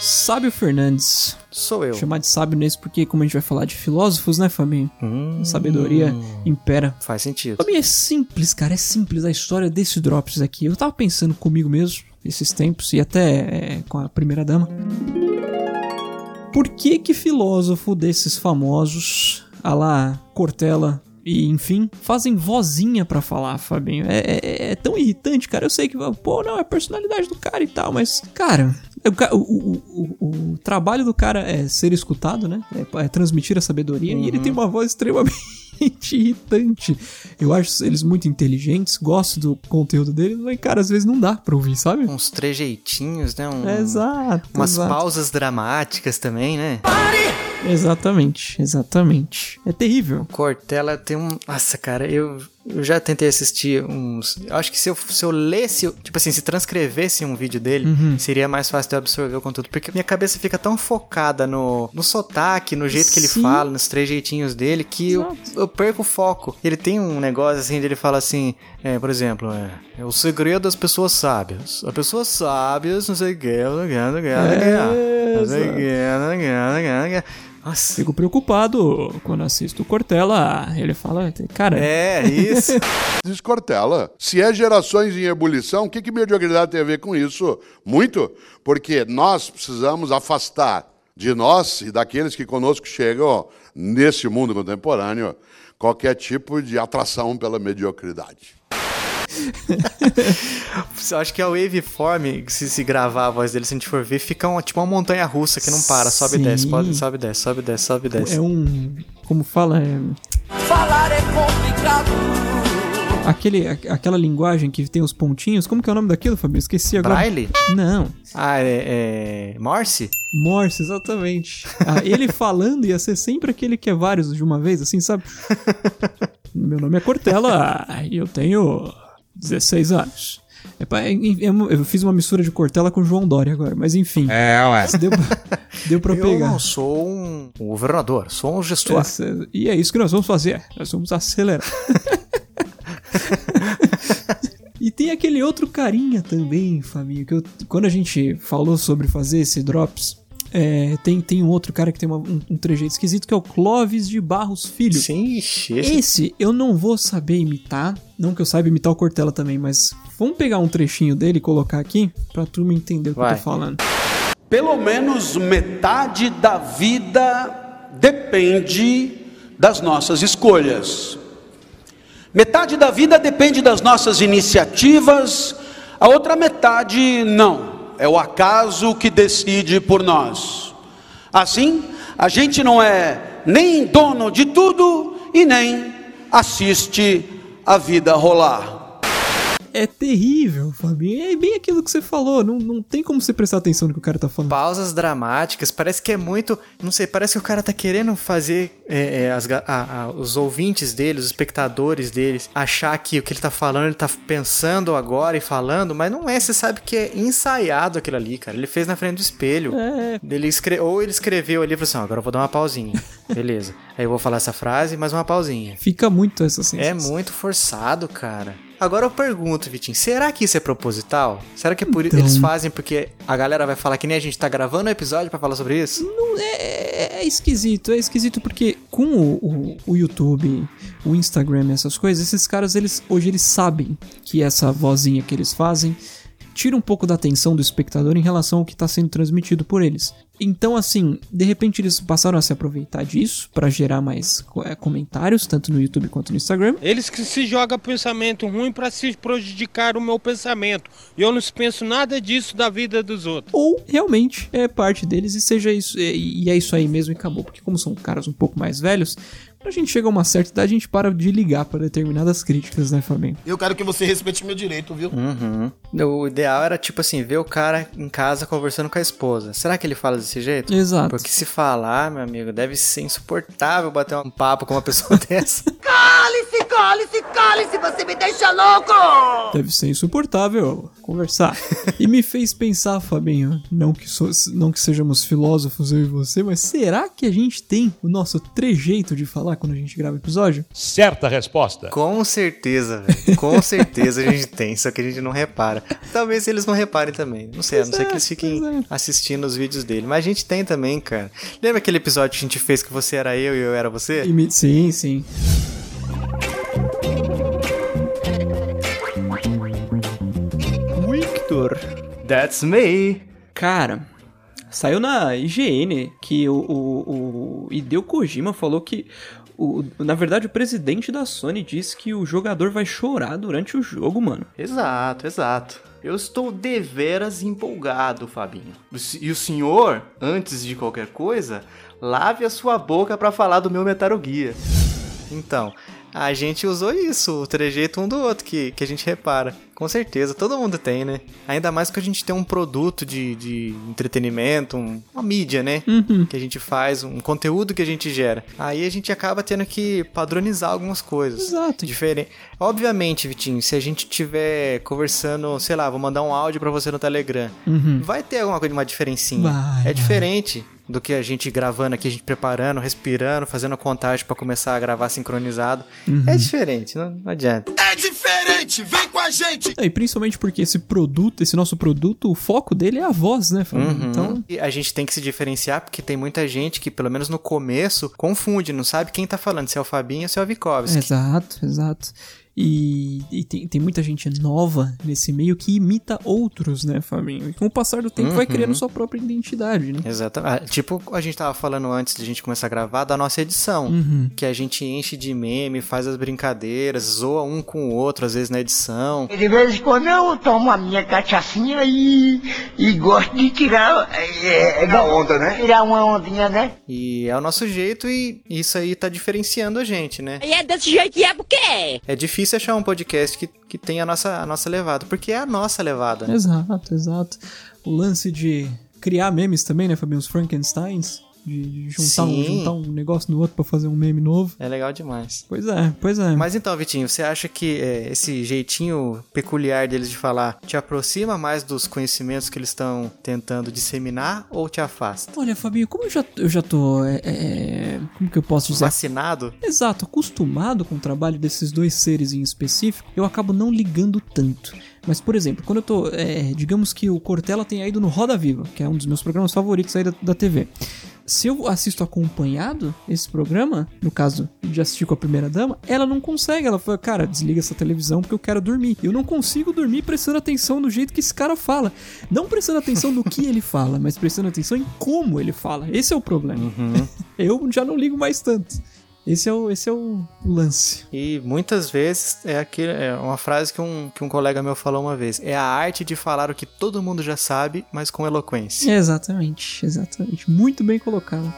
Sábio Fernandes. Sou eu. Chamar de sábio nesse porque, como a gente vai falar de filósofos, né, Fabinho? Hum, sabedoria impera. Faz sentido. Fabinho, é simples, cara, é simples a história desse Drops aqui. Eu tava pensando comigo mesmo esses tempos e até é, com a primeira dama. Por que que filósofo desses famosos, a lá Cortella e enfim, fazem vozinha pra falar, Fabinho? É, é- é tão irritante, cara. Eu sei que, pô, não, é a personalidade do cara e tal, mas, cara, o, ca- o- o- o- o trabalho do cara é ser escutado, né? É, é transmitir a sabedoria e ele tem uma voz extremamente irritante. Eu acho eles muito inteligentes, gosto do conteúdo deles, mas, cara, às vezes não dá pra ouvir, sabe? Uns trejeitinhos, né? Um, Exato. Umas exato. pausas dramáticas também, né? Exatamente, exatamente. É terrível. Cortella tem um. Nossa, cara, eu, eu já tentei assistir uns. Eu acho que se eu, se eu lesse, tipo assim, se transcrevesse um vídeo dele, Uhum. seria mais fácil de eu absorver o conteúdo. Porque minha cabeça fica tão focada no, no sotaque, no jeito que ele Sim. fala, nos trejeitinhos dele, que eu, eu perco o foco. Ele tem um negócio assim, ele fala assim, é, por exemplo, é, é o segredo das pessoas sábias. As pessoas sábias, não sei o que, não sei o que, não sei o que, não sei o que, Nossa. Fico preocupado quando assisto o Cortella. Ele fala, cara, É, isso. Diz Cortella. Se é gerações em ebulição, o que, que mediocridade tem a ver com isso? Muito. Porque nós precisamos afastar de nós e daqueles que conosco chegam nesse mundo contemporâneo qualquer tipo de atração pela mediocridade. Eu acho que a waveform, se se gravar a voz dele, se a gente for ver, fica uma, tipo uma montanha russa que não para. Sobe e Sim. desce, pode, sobe e desce, sobe e desce, sobe e desce. é um. Como fala? É. Falar é complicado. Aquele, aquela linguagem que tem os pontinhos. Como que é o nome daquilo, Fabio? Esqueci agora. Braille? Não. Ah, é, é. Morse? Morse, exatamente. Ah, ele falando ia ser sempre aquele que é vários de uma vez, assim, sabe? Meu nome é Cortella e eu tenho 16 anos. É é- é- eu fiz uma mistura de Cortella com João Dória agora, mas enfim. É, ué. Deu, pra- deu pra Eu pegar. não sou um, um governador, sou um gestor. Essa- e é isso que nós vamos fazer. Nós vamos acelerar. e tem aquele outro carinha também, Fabinho, que eu- quando a gente falou sobre fazer esse drops, é, tem, tem um outro cara que tem uma- um, um trejeito esquisito que é o Clóvis de Barros Filho. Sim, esse- Esse eu não vou saber imitar. Não que eu saiba imitar o Cortella também, mas vamos pegar um trechinho dele e colocar aqui pra turma entender o que eu tô falando. Pelo menos metade da vida depende das nossas escolhas. Metade da vida depende das nossas iniciativas, a outra metade não. É o acaso que decide por nós. Assim, a gente não é nem dono de tudo e nem assiste a vida rolar. É terrível, Fabinho. É bem aquilo que você falou. Não, não tem como você prestar atenção no que o cara tá falando. Pausas dramáticas, parece que é muito. Não sei, parece que o cara tá querendo fazer é, é, as a- a- os ouvintes dele, os espectadores deles, achar que o que ele tá falando, ele tá pensando agora e falando, mas não é, você sabe que é ensaiado aquilo ali, cara. Ele fez na frente do espelho. É. Ele escre... Ou ele escreveu ali e falou assim: agora eu vou dar uma pausinha. Beleza. Aí eu vou falar essa frase, mais uma pausinha. Fica muito essa É sensação. muito forçado, cara. Agora eu pergunto, Vitinho, será que isso é proposital? Será que é por Então. eles fazem porque a galera vai falar que nem a gente tá gravando o episódio pra falar sobre isso? Não, é, é esquisito, é esquisito porque com o, o, o YouTube, o Instagram e essas coisas, esses caras, eles hoje eles sabem que essa vozinha que eles fazem tira um pouco da atenção do espectador em relação ao que está sendo transmitido por eles. Então, assim, de repente eles passaram a se aproveitar disso para gerar mais é, comentários, tanto no YouTube quanto no Instagram. Eles que se jogam pensamento ruim pra se prejudicar o meu pensamento. E eu não penso nada disso da vida dos outros. ou realmente é parte deles e seja isso e, e é isso aí mesmo e acabou porque como são caras um pouco mais velhos a gente chega a uma certa idade a gente para de ligar para determinadas críticas né Fabinho Eu quero que você respeite meu direito, viu? Uhum. O ideal era, tipo assim, ver o cara em casa conversando com a esposa. Será que ele fala desse jeito? exato Porque se falar, meu amigo, deve ser insuportável bater um papo com uma pessoa dessa. Cale-se, cale-se, cale-se, você me deixa louco! Deve ser insuportável conversar. e me fez pensar, Fabinho, não que, so- não que sejamos filósofos eu e você, mas será que a gente tem o nosso trejeito de falar quando a gente grava episódio? Certa resposta. Com certeza, velho. Com certeza a gente tem, só que a gente não repara. Talvez eles não reparem também. Não sei, a não ser que eles fiquem é. assistindo os vídeos dele. Mas a gente tem também, cara. Lembra aquele episódio que a gente fez que você era eu e eu era você? E me- Sim, sim. That's me. Cara, saiu na IGN que o, o, o Hideo Kojima falou que. O, na verdade, o presidente da Sony disse que o jogador vai chorar durante o jogo, mano. Exato, exato. Eu estou deveras empolgado, Fabinho. E o senhor, antes de qualquer coisa, lave a sua boca pra falar do meu Metal Gear. Então, a gente usou isso, o trejeito um do outro, que, que a gente repara. Com certeza, todo mundo tem, né? Ainda mais que a gente tem um produto de, de entretenimento, um- uma mídia, né? Que a gente faz, um conteúdo que a gente gera. Aí a gente acaba tendo que padronizar algumas coisas. Exato. Diferente. Obviamente, Vitinho, se a gente tiver conversando, sei lá, vou mandar um áudio pra você no Telegram, vai ter alguma coisa, uma diferencinha. Vai, é vai. diferente do que a gente gravando aqui, a gente preparando, respirando, fazendo a contagem pra começar a gravar sincronizado. É diferente, não, não adianta. É diferente, vem com a gente! É, E principalmente porque esse produto, esse nosso produto, o foco dele é a voz, né, Fabinho? Então, E a gente tem que se diferenciar porque tem muita gente que, pelo menos no começo, confunde, não sabe quem tá falando, se é o Fabinho ou se é o Vikovski. Exato, exato. E, e tem, tem muita gente nova nesse meio que imita outros, né, Fabinho? E com o passar do tempo vai criando sua própria identidade, né? Exato. Ah, tipo, a gente tava falando antes de a gente começar a gravar da nossa edição. Que a gente enche de meme, faz as brincadeiras, zoa um com o outro, às vezes na edição. De vez em quando eu tomo a minha cachaçinha e, e gosto de tirar. É, é, onda, né? Tirar uma ondinha, né? E é o nosso jeito e isso aí tá diferenciando a gente, né? E é desse jeito que é porque É difícil achar um podcast que, que tenha a nossa, a nossa levada, porque é a nossa levada. né? Exato, exato. O lance de criar memes também, né, Fabinho? Os Frankensteins. De juntar um, juntar um negócio no outro pra fazer um meme novo. É legal demais. Pois é, pois é. Mas então, Vitinho, você acha que é, esse jeitinho peculiar deles de falar te aproxima mais dos conhecimentos que eles estão tentando disseminar ou te afasta? Olha, Fabinho, como eu já, eu já tô. é, é, como que eu posso dizer? Vacinado? Exato, acostumado com o trabalho desses dois seres em específico, eu acabo não ligando tanto. Mas, por exemplo, quando eu tô. é, digamos que o Cortella tenha ido no Roda Viva, que é um dos meus programas favoritos aí da, da TV. Se eu assisto acompanhado esse programa, no caso de assistir com a primeira dama, ela não consegue. Ela fala, cara, desliga essa televisão porque eu quero dormir. Eu não consigo dormir prestando atenção no jeito que esse cara fala. Não prestando atenção no que ele fala, mas prestando atenção em como ele fala. Esse é o problema. Eu já não ligo mais tanto. Esse é o, esse é o lance. E muitas vezes é, aquele, é uma frase que um, que um colega meu falou uma vez: é a arte de falar o que todo mundo já sabe, mas com eloquência. Exatamente, exatamente. Muito bem colocado.